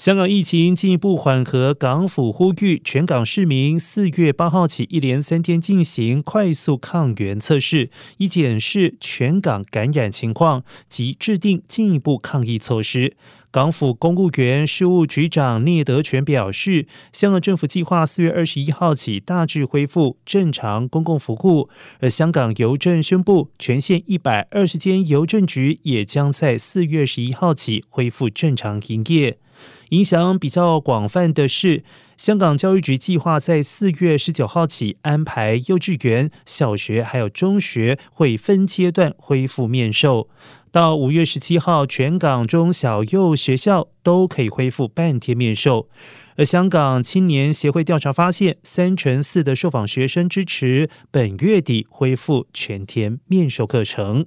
香港疫情进一步缓和，港府呼吁全港市民四月八号起一连三天进行快速抗原测试，以检视全港感染情况及制定进一步抗疫措施。港府公务员事务局长聂德全表示，香港政府计划四月二十一号起大致恢复正常公共服务，而香港邮政宣布，全县一百二十间邮政局也将在四月十一号起恢复正常营业。影响比较广泛的是，香港教育局计划在四月十九号起安排幼稚园、小学还有中学会分阶段恢复面授，到五月十七号，全港中小幼学校都可以恢复半天面授。而香港青年协会调查发现，三成四的受访学生支持本月底恢复全天面授课程。